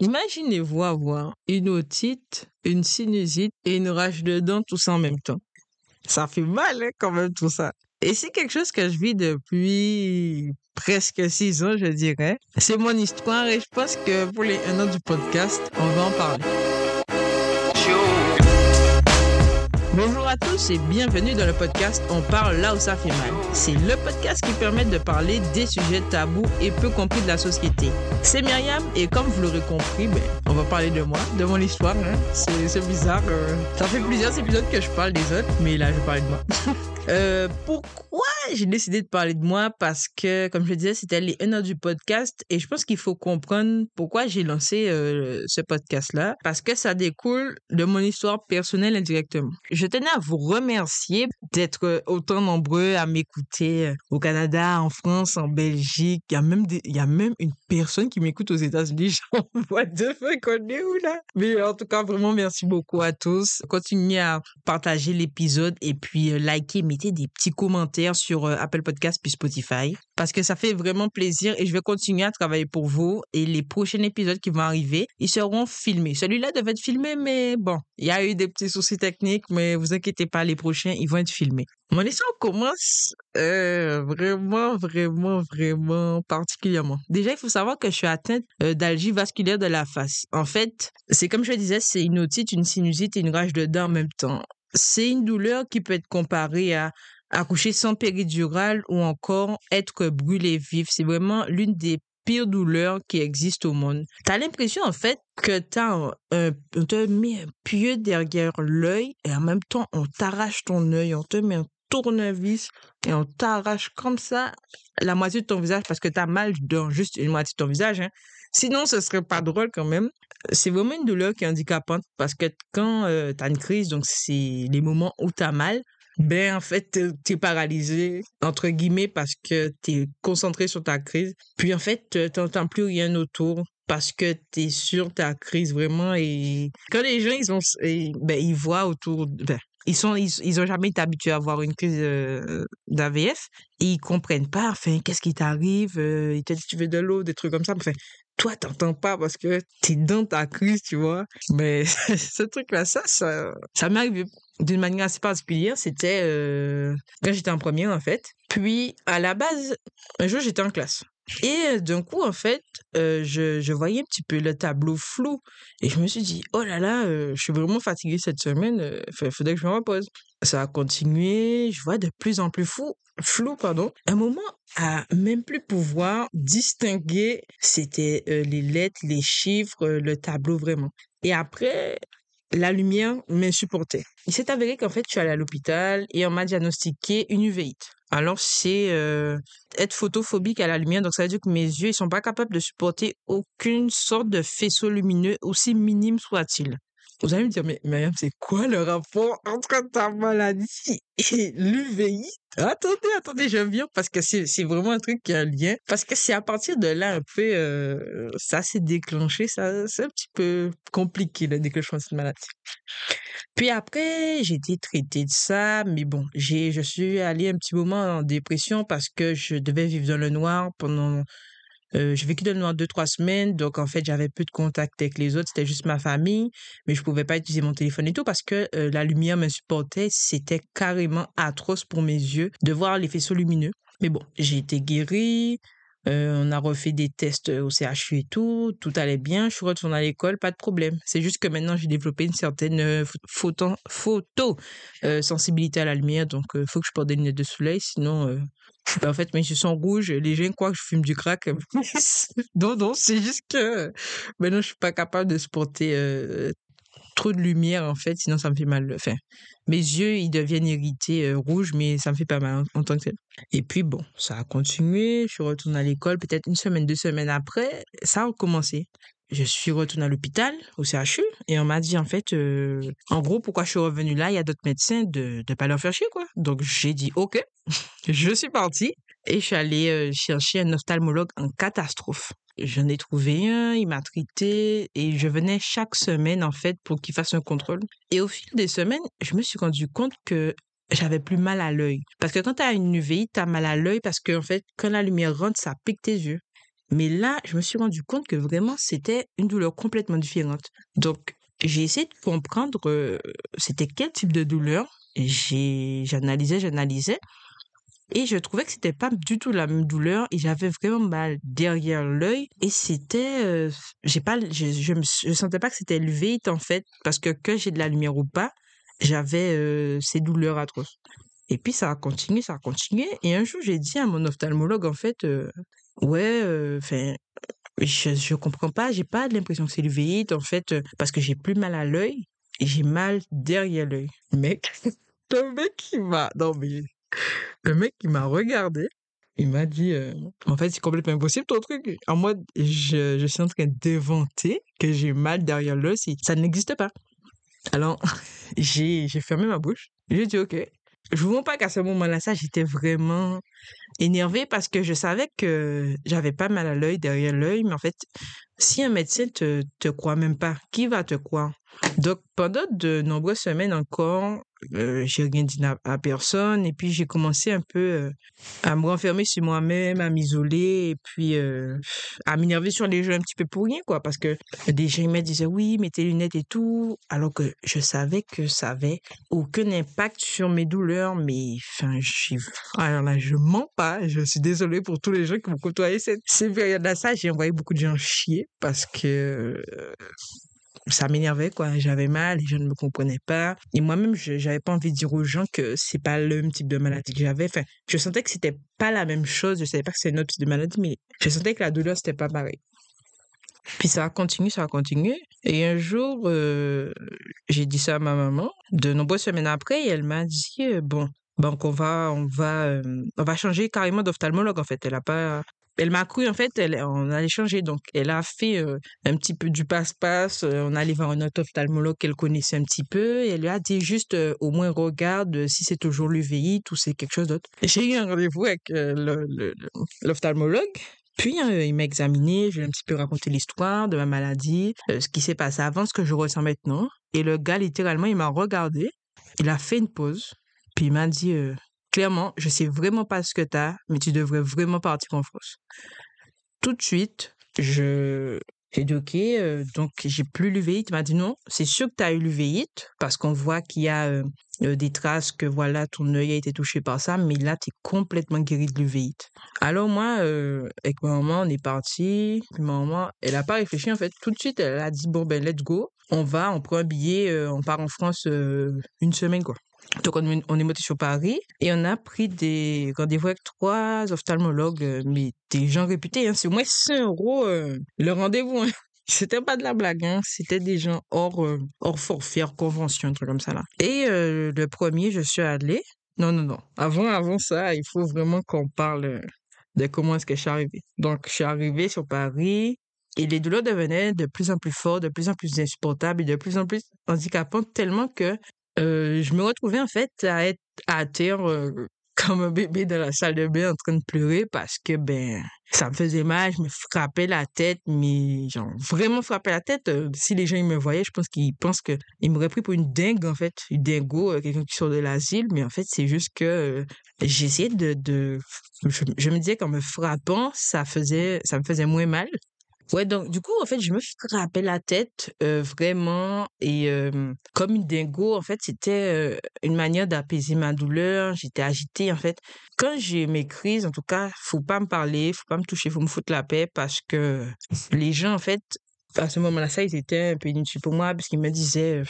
Imaginez-vous avoir une otite, une sinusite et une rage de dents tous en même temps. Ça fait mal hein, quand même tout ça. Et c'est quelque chose que je vis depuis presque six ans, je dirais. C'est mon histoire et je pense que pour les un an du podcast, on va en parler. Bonjour à tous et bienvenue dans le podcast On parle là où ça fait mal. C'est le podcast qui permet de parler des sujets tabous et peu compris de la société. C'est Myriam et comme vous l'aurez compris, ben, on va parler de moi, de mon histoire. Hein. C'est bizarre. Euh. Ça fait plusieurs épisodes que je parle des autres, mais là je vais parler de moi. euh, pourquoi j'ai décidé de parler de moi? Parce que, comme je disais, c'était les 1 an du podcast et je pense qu'il faut comprendre pourquoi j'ai lancé euh, ce podcast-là parce que ça découle de mon histoire personnelle indirectement. Tenais à vous remercier d'être autant nombreux à m'écouter euh, au Canada, en France, en Belgique. Il y a même, il y a même une personne qui m'écoute aux États-Unis. Genre, what the fuck, on est où là? Mais en tout cas, vraiment, merci beaucoup à tous. Continuez à partager l'épisode et puis euh, mettez des petits commentaires sur euh, Apple Podcast puis Spotify parce que ça fait vraiment plaisir et je vais continuer à travailler pour vous et les prochains épisodes qui vont arriver, ils seront filmés. Celui-là devait être filmé mais bon, il y a eu des petits soucis techniques mais vous inquiétez pas, les prochains ils vont être filmés. Mon histoire commence euh, vraiment, vraiment, vraiment particulièrement. Déjà, il faut savoir que je suis atteinte euh, d'algie vasculaire de la face. En fait, c'est comme je disais, c'est une otite, une sinusite et une rage de dents en même temps. C'est une douleur qui peut être comparée à accoucher sans péridurale ou encore être brûlé vif. C'est vraiment l'une des pires douleurs qui existent au monde. Tu as l'impression en fait que t'as un, on te met un pieu derrière l'œil et en même temps on t'arrache ton œil, on te met un tournevis et on t'arrache comme ça la moitié de ton visage parce que tu as mal dans juste une moitié de ton visage. Hein. Sinon, ce serait pas drôle quand même. C'est vraiment une douleur qui est handicapante parce que quand euh, tu as une crise, donc c'est les moments où tu as mal, ben en fait, tu es paralysé, entre guillemets, parce que tu es concentré sur ta crise. Puis en fait, tu n'entends plus rien autour parce que tu es sur ta crise vraiment. Et quand les gens, ils, ont, ben, ils voient autour... Ben, ils sont ils, ont jamais été habitués à avoir une crise euh, d'AVF et ils comprennent pas enfin qu'est-ce qui t'arrive euh, ils te disent tu veux de l'eau des trucs comme ça enfin toi t'entends pas parce que tu es dans ta crise tu vois mais ce truc là ça ça, ça m'est arrivé d'une manière assez particulière, c'était euh, quand j'étais en première, en fait. Puis, à la base, un jour, j'étais en classe. Et d'un coup, en fait, je, je, voyais un petit peu le tableau flou. Et je me suis dit, oh là là, je suis vraiment fatiguée cette semaine. Il faudrait que je me repose. Ça a continué. Je vois de plus en plus fou, flou. pardon. Un moment, à même plus pouvoir distinguer, c'était les lettres, les chiffres, le tableau vraiment. Et après, la lumière m'insupportait. Il s'est avéré qu'en fait, je suis allée à l'hôpital et on m'a diagnostiqué une uvéite. Alors, c'est euh, être photophobique à la lumière. Donc, ça veut dire que mes yeux, ils sont pas capables de supporter aucune sorte de faisceau lumineux, aussi minime soit-il. Vous allez me dire, mais Myriam, c'est quoi le rapport entre ta maladie et l'UVI Attendez, attendez, je viens parce que c'est, vraiment un truc qui a un lien. Parce que c'est à partir de là un peu, euh, ça s'est déclenché, ça, c'est un petit peu compliqué le déclenchement de cette maladie. Puis après, j'ai été traitée de ça, mais bon, j'ai, je suis allée un petit moment en dépression parce que je devais vivre dans le noir pendant euh, j'ai vécu dans le noir deux, trois semaines, donc en fait, j'avais peu de contact avec les autres, c'était juste ma famille, mais je pouvais pas utiliser mon téléphone et tout parce que euh, la lumière me supportait, c'était carrément atroce pour mes yeux de voir les faisceaux lumineux. Mais bon, j'ai été guérie, euh, on a refait des tests au CHU et tout, tout allait bien, je suis retournée à l'école, pas de problème. C'est juste que maintenant j'ai développé une certaine photo, sensibilité à la lumière, donc il faut que je porte des lunettes de soleil, sinon en fait, mes yeux sont rouges. Les gens croient que je fume du crack. non, non, c'est juste que maintenant, je suis pas capable de supporter euh, trop de lumière, en fait, sinon ça me fait mal. Enfin, mes yeux, ils deviennent irrités, euh, rouges, mais ça me fait pas mal en, tant que tel. Et puis, bon, ça a continué. Je suis retournée à l'école, peut-être une semaine, deux semaines après, ça a recommencé je suis retournée à l'hôpital, au CHU, et on m'a dit, en fait, euh, en gros, pourquoi je suis revenue là, il y a d'autres médecins, de ne pas leur faire chier, quoi. Donc, j'ai dit, OK, je suis partie, et je suis allée euh, chercher un ophtalmologue en catastrophe. J'en ai trouvé un, il m'a traité, et je venais chaque semaine, en fait, pour qu'il fasse un contrôle. Et au fil des semaines, je me suis rendu compte que j'avais plus mal à l'œil. Parce que quand tu as une UVI, tu as mal à l'œil parce que, en fait, quand la lumière rentre, ça pique tes yeux. Mais là, je me suis rendu compte que vraiment, c'était une douleur complètement différente. Donc, j'ai essayé de comprendre euh, c'était quel type de douleur. J'analysais, j'analysais. Et je trouvais que c'était pas du tout la même douleur et j'avais vraiment mal derrière l'œil et c'était euh, j'ai pas je, je je sentais pas que c'était levé en fait parce que que j'ai de la lumière ou pas, j'avais euh, ces douleurs atroces. Et puis ça a continué, ça a continué et un jour j'ai dit à mon ophtalmologue en fait ouais enfin je je comprends pas, j'ai pas l'impression que c'est l'uvéite en fait parce que j'ai plus mal à l'œil j'ai mal derrière l'œil. Mec, le mec qui m'a non mais le mec, il m'a regardé. Il m'a dit, euh, en fait, c'est complètement impossible ton truc. En mode, je, je suis en train d'inventer que j'ai mal derrière l'œil. Ça n'existe pas. Alors, j'ai fermé ma bouche. J'ai dit, OK. Je vous montre pas qu'à ce moment-là, ça, j'étais vraiment énervée parce que je savais que j'avais pas mal à l'œil, derrière l'œil. Mais en fait, si un médecin te, te croit même pas, qui va te croire? Donc, pendant de nombreuses semaines encore, euh, j'ai rien dit à, personne et puis j'ai commencé un peu euh, à me renfermer sur moi-même, à m'isoler et puis euh, à m'énerver sur les gens un petit peu pour rien quoi parce que des gens me disaient oui mets tes lunettes et tout alors que je savais que ça avait aucun impact sur mes douleurs mais enfin alors là je mens pas je suis désolée pour tous les gens qui m'ont côtoyé cette, cette période-là ça j'ai envoyé beaucoup de gens chier parce que ça m'énervait quoi. J'avais mal les gens ne me comprenaient pas. Et moi-même je j'avais pas envie de dire aux gens que c'est pas le même type de maladie que j'avais. Enfin je sentais que c'était pas la même chose. Je savais pas que c'était une autre type de maladie mais je sentais que la douleur c'était pas pareil. Puis ça a continué ça a continué. Et un jour euh, j'ai dit ça à ma maman. De nombreuses semaines après elle m'a dit euh, bon donc on va on va euh, on va changer carrément d'ophtalmologue en fait elle a pas elle m'a cru, en fait, elle, on allait changer. Donc, elle a fait euh, un petit peu du passe-passe. Euh, on allait voir un autre ophtalmologue qu'elle connaissait un petit peu. Et elle lui a dit juste, au moins, regarde si c'est toujours l'UVI ou c'est quelque chose d'autre. J'ai eu un rendez-vous avec l'ophtalmologue. Puis, il m'a examiné, je lui ai un petit peu raconté l'histoire de ma maladie, ce qui s'est passé avant, ce que je ressens maintenant. Et le gars, littéralement, il m'a regardé, il a fait une pause, puis il m'a dit clairement, je sais vraiment pas ce que tu as, mais tu devrais vraiment partir en France. Tout de suite, je j'ai dit OK, euh, donc j'ai plus l'uvéite. Il m'a dit non, c'est sûr que tu as eu l'uvéite parce qu'on voit qu'il y a euh, euh, des traces que voilà, ton œil a été touché par ça, mais là, tu es complètement guéri de l'uvéite. Alors moi, avec ma maman, on est parti. Ma maman, elle a pas réfléchi en fait. Tout de suite, elle a dit bon ben let's go, on va, on prend un billet, on part en France une semaine quoi. Donc, on, est monté sur Paris et on a pris des rendez-vous avec trois ophtalmologues, euh, mais des gens réputés. Hein. C'est au moins 100 euros euh, le rendez-vous. Hein. C'était pas de la blague, hein. c'était des gens hors, euh, hors forfait, hors convention, un truc comme ça là. Et le premier, je suis allée. Non, non, non. Avant, avant ça, il faut vraiment qu'on parle de comment est-ce que je suis arrivée. Donc, je suis arrivée sur Paris et les douleurs devenaient de plus en plus fortes, de plus en plus insupportables et de plus en plus handicapantes, tellement que euh, je me retrouvais en fait à être à terre euh, comme un bébé dans la salle de bain en train de pleurer parce que ben ça me faisait mal, je me frappais la tête, mais genre vraiment frappé la tête. Euh, si les gens me voyaient, je pense qu'ils pensent que ils m'auraient pris pour une dingue en fait, une dingo, quelqu'un qui sort de l'asile, mais en fait c'est juste que j'essayais de, je, me disais qu'en me frappant, ça ça me faisait moins mal. Ouais, donc du coup, en fait, je me frappais la tête euh, vraiment et comme une dingo, en fait, c'était une manière d'apaiser ma douleur. J'étais agitée, en fait. Quand j'ai mes crises, en tout cas, faut pas me parler, faut pas me toucher, faut me foutre la paix parce que les gens, en fait, à ce moment-là, ça, ils étaient un peu inutiles pour moi parce qu'ils me disaient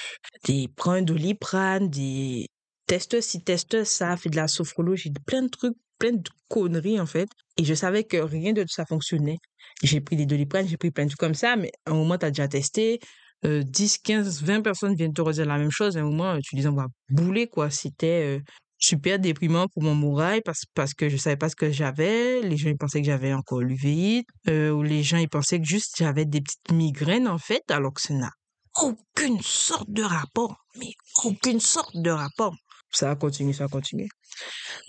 des prends un doliprane, des testes ci, testes ça, fais de la sophrologie, plein de trucs, plein de conneries, en fait. Et je savais que rien de tout ça fonctionnait. J'ai pris des doliprane, j'ai pris plein de trucs comme ça, mais à un moment, tu as déjà testé. 10, 15, 20 personnes viennent te redire la même chose. À un moment, tu les envoies bouler, quoi. C'était euh, super déprimant pour mon moral parce, parce que je savais pas ce que j'avais. Les gens, ils pensaient que j'avais encore l'UVI. Euh, ou les gens, ils pensaient que juste j'avais des petites migraines, en fait, alors que ça n'a aucune sorte de rapport. Mais aucune sorte de rapport. Ça a continué, ça a continué.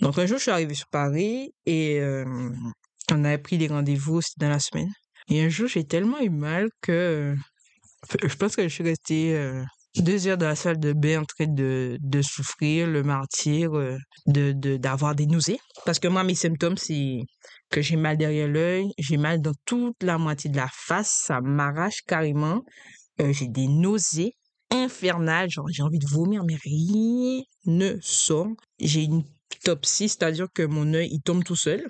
Donc, un jour, je suis arrivée sur Paris et on avait pris des rendez-vous dans la semaine. Et un jour, j'ai tellement eu mal que je pense que je suis restée deux heures dans la salle de bain en train de, de souffrir, le martyr, de, d'avoir des nausées. Parce que moi, mes symptômes, c'est que j'ai mal derrière l'œil, j'ai mal dans toute la moitié de la face, ça m'arrache carrément. J'ai des nausées infernales, genre j'ai envie de vomir, mais rien ne sort. J'ai une topsie, c'est-à-dire que mon œil, il tombe tout seul.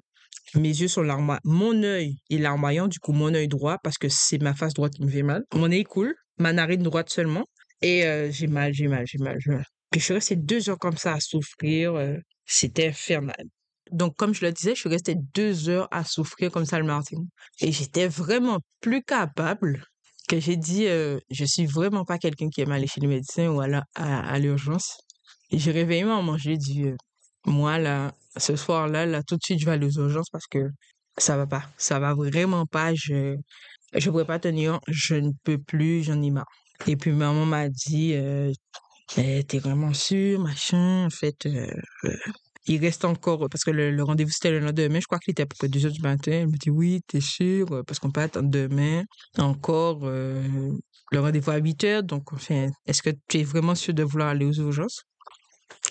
Mes yeux sont larmoyants. Mon œil est larmoyant, du coup, mon œil droit, parce que c'est ma face droite qui me fait mal. Mon œil coule, ma narine droite seulement. Et euh, j'ai mal, j'ai mal, j'ai mal, j'ai mal. Puis je suis restée deux heures comme ça à souffrir. euh, C'était infernal. Donc, comme je le disais, je suis restée deux heures à souffrir comme ça le matin. Et j'étais vraiment plus capable que j'ai dit, euh, je suis vraiment pas quelqu'un qui aime aller chez le médecin ou la- à, à l'urgence. J'ai réveillé ma maman, je lui ai dit, euh, moi, là, ce soir-là, là, tout de suite, je vais aller aux urgences parce que ça va pas. Ça va vraiment pas. Je, je pourrais pas tenir. Je ne peux plus. J'en ai marre. Et puis, maman m'a dit, euh, Eh, t'es vraiment sûr, machin. En fait, euh, il reste encore, parce que le, rendez-vous c'était le lendemain, je crois qu'il était à peu près 2 heures du matin. Elle me dit, oui, t'es sûr, euh, parce qu'on peut attendre demain. Encore, euh, le rendez-vous à 8 heures. Donc, enfin, est-ce que tu es vraiment sûr de vouloir aller aux urgences?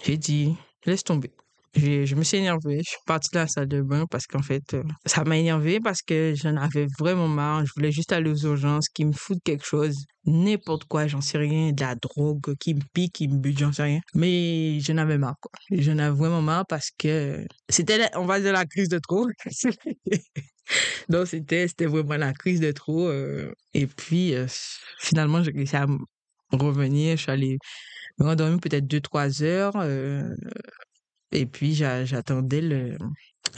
J'ai dit, laisse tomber. Je me suis énervée, je suis partie de la salle de bain parce qu'en fait, euh, ça m'a énervée parce que j'en avais vraiment marre. Je voulais juste aller aux urgences, qu'ils me foutent quelque chose, n'importe quoi, j'en sais rien, de la drogue, qui me pique, qui me bute, j'en sais rien. Mais j'en avais marre, quoi. J'en avais vraiment marre parce que c'était, on va dire, la crise de trop. Donc, c'était, c'était vraiment la crise de trop. euh, et puis, euh, finalement, j'ai réussi à revenir. Je suis allée me rendormir peut-être 2-3 heures. Et puis, j'a- j'attendais le,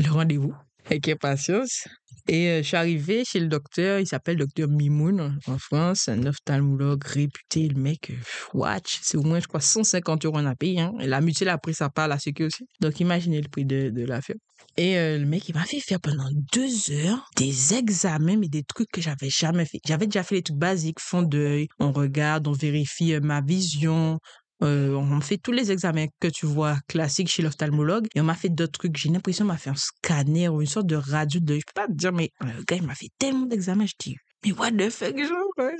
rendez-vous avec impatience. Et euh, je suis arrivée chez le docteur, il s'appelle docteur Mimoun en France, un ophtalmologue réputé. Le mec, euh, watch, c'est au moins, je crois, 150 euros en a payé. Hein. Et la mutuelle a pris sa part, la sécu aussi. Donc, imaginez le prix de, de l'affaire. Et euh, le mec, il m'a fait faire pendant deux heures des examens, mais des trucs que j'avais jamais fait. J'avais déjà fait les trucs basiques, fond d'œil, on regarde, on vérifie ma vision, euh, on fait tous les examens que tu vois classiques chez l'ophtalmologue et on m'a fait d'autres trucs. J'ai l'impression qu'on m'a fait un scanner ou une sorte de radio de. Je peux pas te dire, mais le gars, il m'a fait tellement d'examens. Je dis, mais what the fuck, genre, ouais.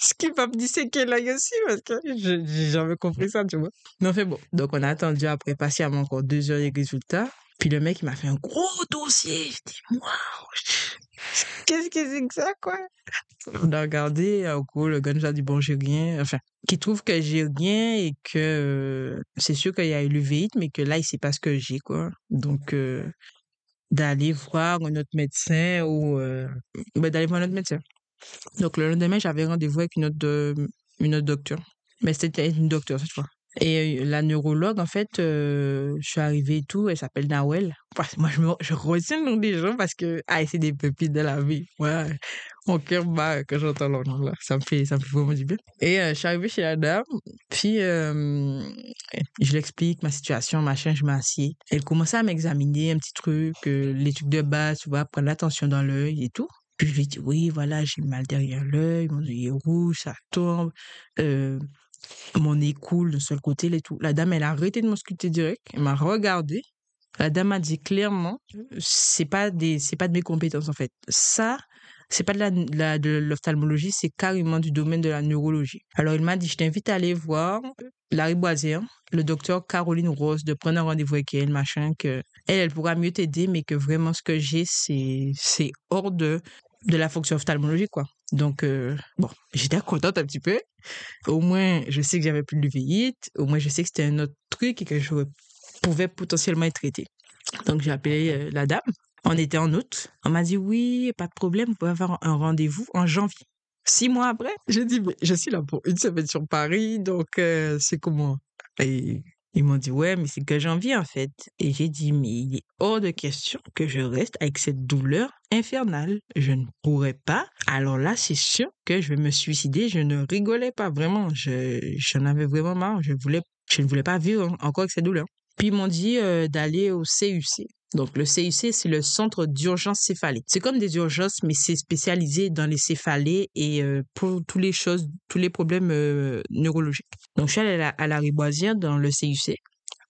ce qui va me disséquer l'œil aussi parce que j'ai jamais compris ça, tu vois. Non, fait bon. Donc, on a attendu après patiemment encore deux heures les résultats. Puis le mec, il m'a fait un gros dossier. Je dis, waouh, qu'est-ce que c'est que ça, quoi? On a regardé, en gros, le gars nous a dit, bon, j'ai rien. Enfin, qui trouve que j'ai rien et que euh, c'est sûr qu'il y a eu le vite, mais que là, il sait pas ce que j'ai, quoi. Donc, euh, d'aller voir un autre médecin ou euh, ben, d'aller voir un autre médecin. Donc, le lendemain, j'avais rendez-vous avec une autre, une autre docteur. Mais c'était une docteure cette fois. Et euh, la neurologue, en fait, euh, je suis arrivée et tout, elle s'appelle Nawel. Moi, je, me, je retiens le nom des gens parce que, ah, c'est des pépites de la vie. Ouais, mon cœur bat quand j'entends leur nom là. Ça me fait, ça me fait vraiment du bien. Et euh, je suis arrivée chez la dame, puis euh, je lui explique ma situation, machin, je m'assieds. Elle commençait à m'examiner un petit truc, les trucs de base, tu vois, prendre l'attention dans l'œil et tout. Puis je lui dis, oui, voilà, j'ai mal derrière l'œil, mon œil est rouge, ça tombe, mon nez coule d'un seul côté et tout. La dame, elle a arrêté de m'ausculter direct, elle m'a regardé. La dame a dit clairement, c'est pas des, c'est pas de mes compétences en fait. Ça, c'est pas de la, de l'ophtalmologie, c'est carrément du domaine de la neurologie. Alors il m'a dit, je t'invite à aller voir Larry Boisière, le docteur Caroline Rose, de prendre un rendez-vous avec elle, machin, que elle, elle pourra mieux t'aider, mais que vraiment ce que j'ai, c'est, c'est hors de, de la fonction ophtalmologique, quoi. Donc, euh, bon, j'étais contente un petit peu. Au moins, je sais que j'avais plus de vite. Au moins, je sais que c'était un autre truc et que je pouvais potentiellement être traité. Donc, j'ai appelé euh, la dame. On était en août. On m'a dit oui, pas de problème, vous pouvez avoir un rendez-vous en janvier. Six mois après, j'ai dit, mais je suis là pour une semaine sur Paris, donc euh, c'est comment? Et ils m'ont dit, ouais, mais c'est que janvier en fait. Et j'ai dit, mais il est hors de question que je reste avec cette douleur infernale. Je ne pourrais pas. Alors là, c'est sûr que je vais me suicider. Je ne rigolais pas vraiment. Je, j'en avais vraiment marre. Je voulais, je ne voulais pas vivre encore avec cette douleur. Puis ils m'ont dit euh, d'aller au CUC. Donc le CUC, c'est le centre d'urgence céphalée. C'est comme des urgences, mais c'est spécialisé dans les céphalées et euh, pour les choses, tous les problèmes euh, neurologiques. Donc je suis allée à la, Riboisière dans le CUC.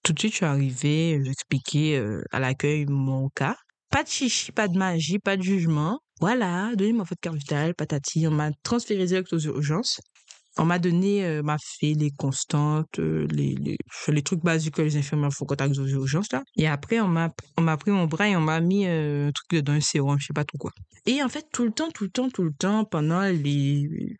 Tout de suite, je suis arrivée, j'expliquais euh, à l'accueil mon cas. Pas de chichi, pas de magie, pas de jugement. Voilà, donnez-moi votre carte vitale, patati. On m'a transféré direct aux urgences. On m'a donné, euh, m'a fait les constantes, euh, les, les, les trucs basiques que les infirmières font quand aux urgences. Et après, on m'a, pris mon bras et on m'a mis euh, un truc dans un sérum, je sais pas trop quoi. Et en fait, tout le temps, tout le temps, tout le temps, pendant les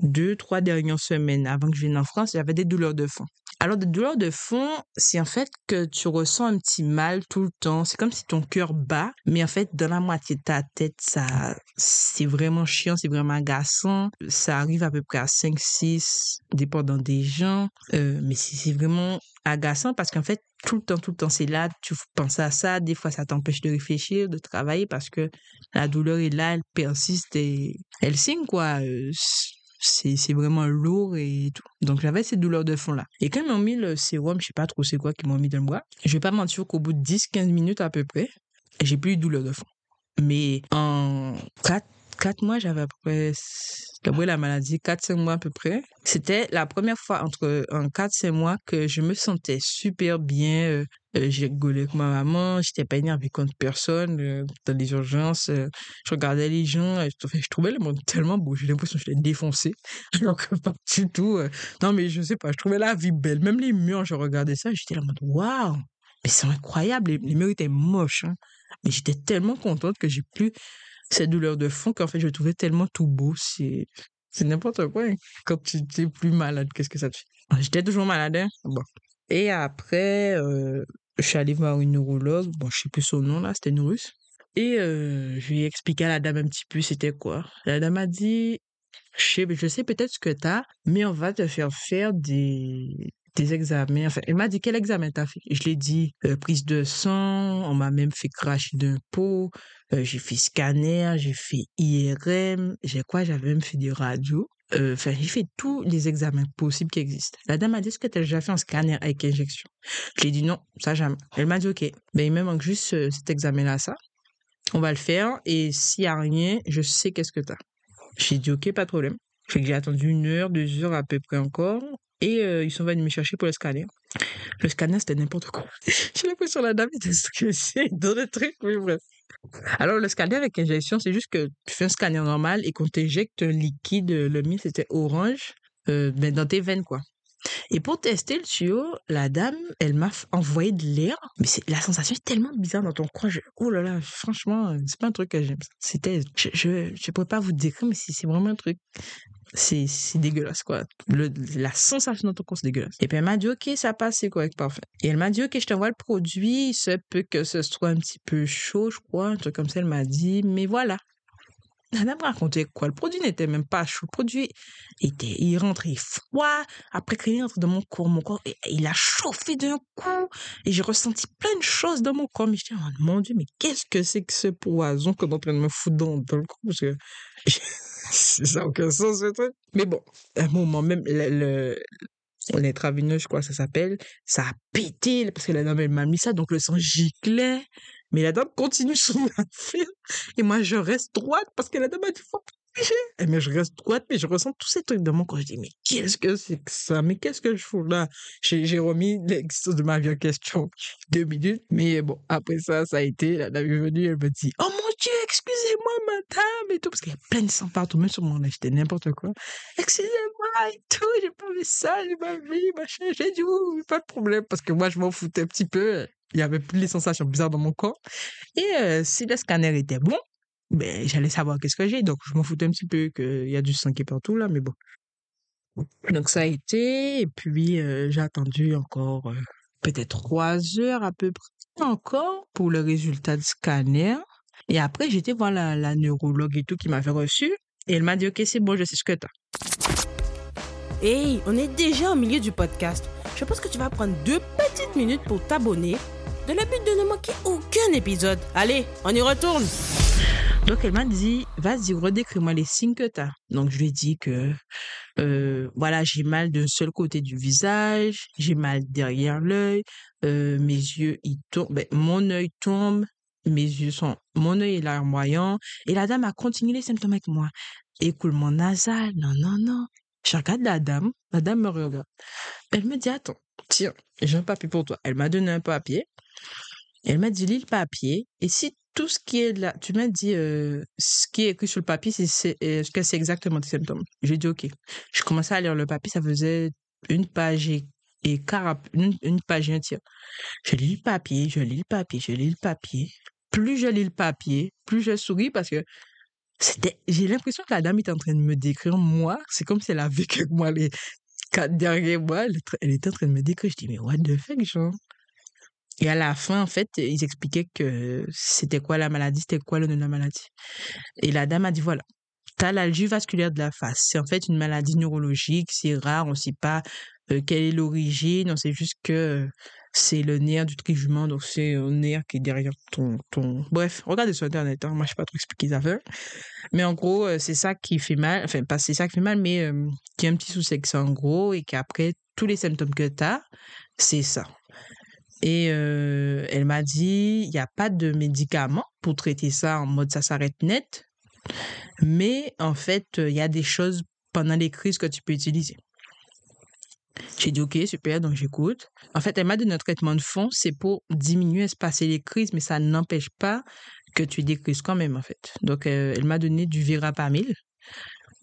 deux, trois dernières semaines avant que je vienne en France, j'avais des douleurs de fond. Alors, des douleurs de fond, c'est en fait que tu ressens un petit mal tout le temps. C'est comme si ton cœur bat, mais en fait, dans la moitié de ta tête, ça, c'est vraiment chiant, c'est vraiment agaçant. Ça arrive à peu près à 5, 6, dépendant des gens. Euh, mais c'est vraiment agaçant parce qu'en fait, tout le temps, tout le temps, c'est là, tu penses à ça. Des fois, ça t'empêche de réfléchir, de travailler parce que la douleur est là, elle persiste et elle signe, quoi. Euh, c'est vraiment lourd et tout. Donc j'avais ces douleurs de fond là. Et quand ils m'ont mis le sérum, je sais pas trop c'est quoi qu'ils m'ont mis dans le bras, je vais pas mentir qu'au bout de 10-15 minutes à peu près, j'ai plus de douleur de fond. Mais en 4, 4 mois, j'avais à peu près, la maladie, 4-5 mois à peu près. C'était la première fois entre en 4-5 mois que je me sentais super bien, euh, euh, j'ai rigolé avec ma maman, j'étais pas énervée contre personne euh, dans les urgences. Euh, je regardais les gens, et je, trouvais le monde tellement beau. J'ai l'impression que je l'ai défoncé, alors que pas du tout. non, mais je sais pas, je trouvais la vie belle. Même les murs, je regardais ça, j'étais là en mode waouh, mais c'est incroyable. Les, murs étaient moches, hein. mais j'étais tellement contente que j'ai plus cette douleur de fond qu'en fait je trouvais tellement tout beau. C'est c'est n'importe quoi. Quand tu es plus malade, qu'est-ce que ça te fait? J'étais toujours malade, hein. Bon. Et après, euh, je suis allée voir une neurologue. Bon, je sais plus son nom là, c'était une russe. Et euh, je lui ai expliqué à la dame un petit peu c'était quoi. La dame a dit, je sais, je sais peut-être ce que tu as, mais on va te faire faire des, des examens. Enfin, elle m'a dit quel examen t'as fait? Je lui ai dit euh, prise de sang, on m'a même fait cracher d'un pot, j'ai fait scanner, j'ai fait IRM, j'ai quoi, j'avais même fait des radios. Euh, enfin, j'ai fait tous les examens possibles qui existent. La dame m'a dit, est-ce que tu as déjà fait un scanner avec injection? Je lui ai dit non, ça jamais. Elle m'a dit, OK, ben, il me manque juste euh, cet examen-là, ça. On va le faire et s'il n'y a rien, je sais qu'est-ce que tu as. J'ai dit, OK, pas de problème. J'ai attendu une heure, deux heures à peu près encore. Et euh, ils sont venus me chercher pour le scanner. Le scanner, c'était n'importe quoi. j'ai l'impression la dame était stressée dans le truc, mais bref. Alors, le scanner avec injection, c'est juste que tu fais un scanner normal et qu'on t'injecte un liquide, le mien c'était orange, euh, ben, dans tes veines, quoi. Et pour tester le tuyau, la dame, elle m'a envoyé de l'air. Mais c'est, la sensation est tellement bizarre dans ton corps. oh là là, franchement, c'est pas un truc que j'aime. C'était, je, je, je pourrais pas vous décrire, mais c'est vraiment un truc c'est dégueulasse, quoi. Le, la sensation dans ton corps, c'est dégueulasse. Et puis elle m'a dit, OK, ça passe, c'est correct, parfait. Et elle m'a dit, OK, je t'envoie le produit, se peut que ce soit un petit peu chaud, je crois, un truc comme ça, elle m'a dit, mais voilà. Elle m'a raconté quoi? Le produit n'était même pas chaud. Le produit était, il rentrait froid. Après qu'il rentre dans mon corps, mon corps, il a chauffé d'un coup. Et j'ai ressenti plein de choses dans mon corps. Mais je oh, mon Dieu, mais qu'est-ce que c'est que ce poison qu'on est en train de me foutre dans, dans le corps? Parce que ça n'a aucun sens, ce truc. Mais bon, à un moment même, le, l'intraveineux, je crois que ça s'appelle, ça a pété, parce que la dame, elle m'a mis ça, donc le sang giclait. Mais la dame continue son affaire. Et moi, je reste droite parce que la dame a dit, faut et mais je reste droite, mais je ressens tous ces trucs de mon corps. Je dis, mais qu'est-ce que c'est que ça? Mais qu'est-ce que je fous là? J'ai remis l'existence de ma vie en question deux minutes. Mais bon, après ça, ça a été, la dame est venue, elle me dit, oh mon Dieu, excusez-moi, madame, et tout, parce qu'il y a plein de sang partout, même sur mon âge, c'était n'importe quoi. Excusez-moi, et tout, j'ai pas vu ça, j'ai pas vu, machin. J'ai dit, oui, pas de problème, parce que moi, je m'en foutais un petit peu. Il y avait plus les sensations bizarres dans mon corps. Et euh, si le scanner était bon, ben, j'allais savoir qu'est-ce que j'ai. Donc, je m'en foutais un petit peu qu'il y a du sang qui est partout, là, mais bon. Donc, ça a été, et puis euh, j'ai attendu encore euh, peut-être trois heures à peu près encore pour le résultat de scanner. Et après, j'étais voir la, la, neurologue et tout qui m'avait reçu. Et elle m'a dit, OK, c'est bon, je sais ce que t'as. Hey, on est déjà au milieu du podcast. Je pense que tu vas prendre deux petites minutes pour t'abonner de le but de ne manquer aucun épisode. Allez, on y retourne. Donc elle m'a dit, vas-y, redécris-moi les signes que tu as. Donc je lui ai dit que euh, voilà, j'ai mal d'un seul côté du visage, j'ai mal derrière l'œil, euh, mes yeux ils tombent, ben, mon œil tombe, mes yeux sont, mon œil est larmoyant. Et la dame a continué les symptômes avec moi. Écoulement nasal, non, non, non. Je regarde la dame, la dame me regarde. Elle me dit, attends, tiens, j'ai un papier pour toi. Elle m'a donné un papier. Elle m'a dit, lis le papier. Et si tout ce qui est là, tu m'as dit ce qui est écrit sur le papier, c'est est-ce que c'est exactement tes symptômes? J'ai dit ok. Je commençais à lire le papier, ça faisait une page et, et à- une, une page tiers. Je lis le papier, je lis le papier, je lis le papier. Plus je lis le papier, plus je souris parce que c'était, j'ai l'impression que la dame était en train de me décrire moi. C'est comme si elle a vécu avec moi les quatre derniers mois. Elle, est elle était en train de me décrire. Je dis, mais what the fuck, genre? Et à la fin, en fait, ils expliquaient que c'était quoi la maladie, c'était quoi le nom de la maladie. Et la dame a dit, voilà, t'as l'algie vasculaire de la face. C'est en fait une maladie neurologique, c'est rare, on sait pas euh, quelle est l'origine, on sait juste que euh, c'est le nerf du trijument, donc c'est un nerf qui est derrière ton... ton... Bref, regardez sur Internet, hein, moi je sais pas trop expliquer ça. Mais en gros, euh, c'est ça qui fait mal, enfin pas c'est ça qui fait mal, mais qui a un petit souci avec ça en gros, et qu'après, tous les symptômes que t'as, c'est ça. Et euh, elle m'a dit, il n'y a pas de médicament pour traiter ça en mode ça s'arrête net, mais en fait, il y a des choses pendant les crises que tu peux utiliser. J'ai dit, ok, super, donc j'écoute. En fait, elle m'a donné un traitement de fond, c'est pour diminuer, espacer les crises, mais ça n'empêche pas que tu aies des crises quand même, en fait. Donc, euh, elle m'a donné du Virapamil,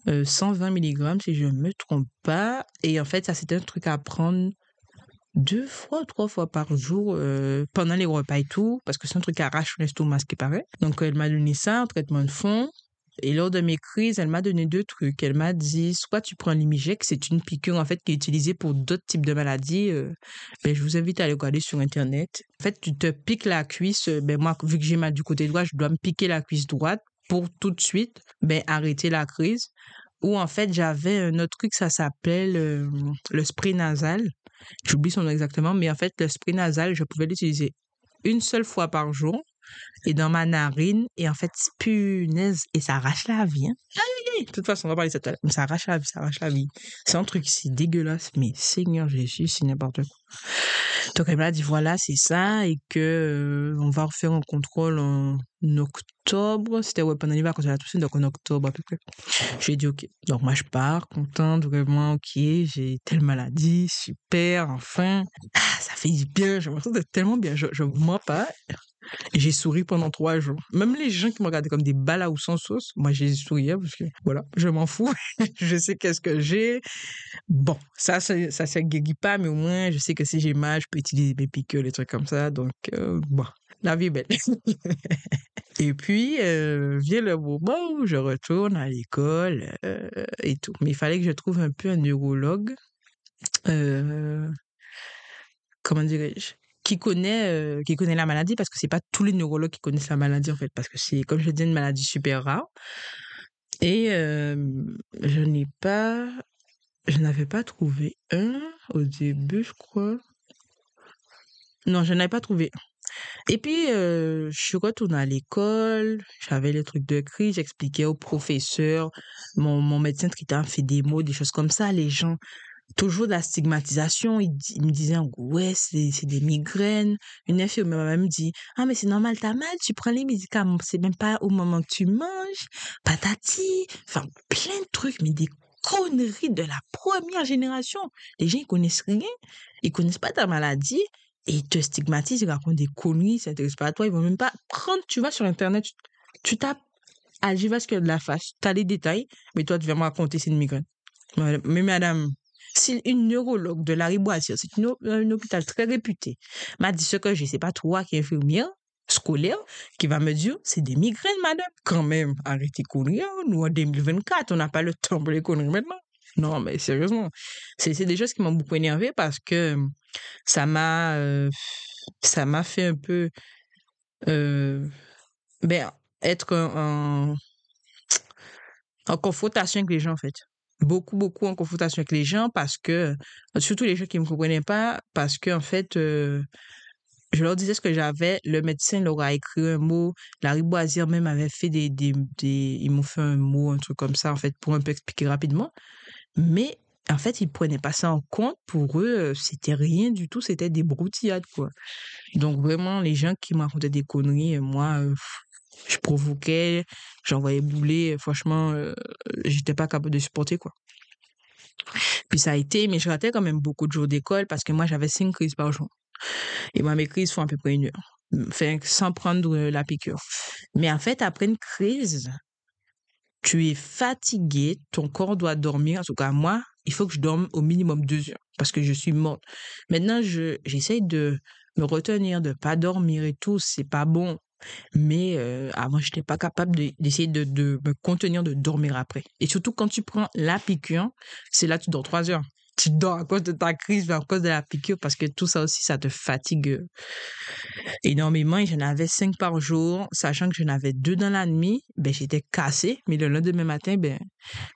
euh, 120 mg, si je ne me trompe pas. Et en fait, ça, c'était un truc à prendre deux fois, trois fois par jour euh, pendant les repas et tout, parce que c'est un truc qui arrache l'estomac, ce qui paraît. Donc, elle m'a donné ça, un traitement de fond. Et lors de mes crises, elle m'a donné deux trucs. Elle m'a dit, soit tu prends l'Imigec, c'est une piqûre en fait qui est utilisée pour d'autres types de maladies. euh, ben, je vous invite à aller regarder sur Internet. En fait, tu te piques la cuisse. euh, Ben, moi, vu que j'ai mal du côté droit, je dois me piquer la cuisse droite pour tout de suite ben, arrêter la crise. Ou en fait, j'avais un autre truc, ça s'appelle euh, le spray nasal. J'oublie son nom exactement, mais en fait, le spray nasal, je pouvais l'utiliser une seule fois par jour et dans ma narine. Et en fait, punaise, et ça arrache la vie. Hein. De toute façon, on va parler de ça tout. Mais ça arrache la vie, ça arrache la vie. C'est un truc, c'est dégueulasse, mais Seigneur Jésus, c'est n'importe quoi. Donc, elle m'a dit, voilà, c'est ça, et que euh, on va refaire un contrôle en octobre. C'était ouais, pendant les vacances de la Toussaint, donc en octobre à peu près. J'ai dit, ok. Donc, moi, je pars, contente, vraiment, ok, j'ai telle maladie, super, enfin. Ah, ça fait du bien, je me sens tellement bien. Je, je mens pas. J'ai souri pendant trois jours. Même les gens qui me regardaient comme des balles ou sans sauce, moi j'ai souri hein, parce que voilà, je m'en fous. je sais qu'est-ce que j'ai. Bon, ça, ça, se guérit pas, mais au moins je sais que si j'ai mal, je peux utiliser mes piqûres, les trucs comme ça. Donc, euh, bon, la vie est belle. et puis, euh, vient le moment où je retourne à l'école euh, et tout. Mais il fallait que je trouve un peu un neurologue. Comment dirais-je? Qui connaît euh, qui connaît la maladie parce que c'est pas tous les neurologues qui connaissent la maladie en fait parce que c'est comme je dis une maladie super rare. Et euh, je n'ai pas je n'avais pas trouvé un au début je crois. Non je n'avais pas trouvé et puis euh, je suis retournée à l'école j'avais les trucs de crise j'expliquais au professeur mon, mon médecin traitant fait des mots des choses comme ça les gens toujours de la stigmatisation. Il, di- il me disait, ouais, c'est des migraines. Une infirmière même dit, ah, mais c'est normal, t'as mal, tu prends les médicaments, c'est même pas au moment que tu manges, patati. Enfin, plein de trucs, mais des conneries de la première génération. Les gens, ils connaissent rien, ils connaissent pas ta maladie. Et ils te stigmatisent, ils racontent des conneries, ils s'intéressent pas à toi, ils vont même pas prendre, tu vas sur Internet, tu, tu tapes algie vasculaire de la face, t'as les détails, mais toi, tu viens me raconter c'est une migraine. Mais madame, si une neurologue de la Riboisière, c'est un hôpital très réputé, m'a dit ce que j'ai, c'est pas toi qui es infirmière scolaire qui va me dire c'est des migraines, madame. Quand même, arrêtez conneries. hein. Nous, en 2024, on n'a pas le temps pour les conneries maintenant. Non, mais sérieusement, c'est des choses qui m'ont beaucoup énervé parce que ça m'a euh, ça m'a fait un peu euh, ben, être en, en confrontation avec les gens, en fait beaucoup, beaucoup en confrontation avec les gens parce que, surtout les gens qui ne me comprenaient pas, parce que, en fait, euh, je leur disais ce que j'avais, le médecin leur a écrit un mot, la riboisière même avait fait des, des, ils m'ont fait un mot, un truc comme ça, en fait, pour un peu expliquer rapidement. Mais, en fait, ils prenaient pas ça en compte. Pour eux, euh, c'était rien du tout, c'était des broutillades, quoi. Donc, vraiment, les gens qui me racontaient des conneries, euh, moi, je provoquais, j'envoyais bouler, franchement, euh, j'étais pas capable de supporter, quoi. Puis ça a été, mais je ratais quand même beaucoup de jours d'école parce que moi, j'avais cinq crises par jour. Et moi, mes crises font à peu près une heure. sans prendre la piqûre. Mais en fait, après une crise, tu es fatigué, ton corps doit dormir. En tout cas, moi, il faut que je dorme au minimum deux heures parce que je suis morte. Maintenant, je, j'essaye de me retenir, de pas dormir et tout. C'est pas bon. Mais avant, je n'étais pas capable d'essayer de, de, me contenir de dormir après. Et surtout, quand tu prends la piqûre, c'est là que tu dors trois heures tu dors à cause de ta crise, à cause de la piqûre, parce que tout ça aussi, ça te fatigue énormément. Et j'en avais cinq par jour, sachant que j'en avais deux dans la nuit, ben, j'étais cassée. Mais le lendemain matin, ben,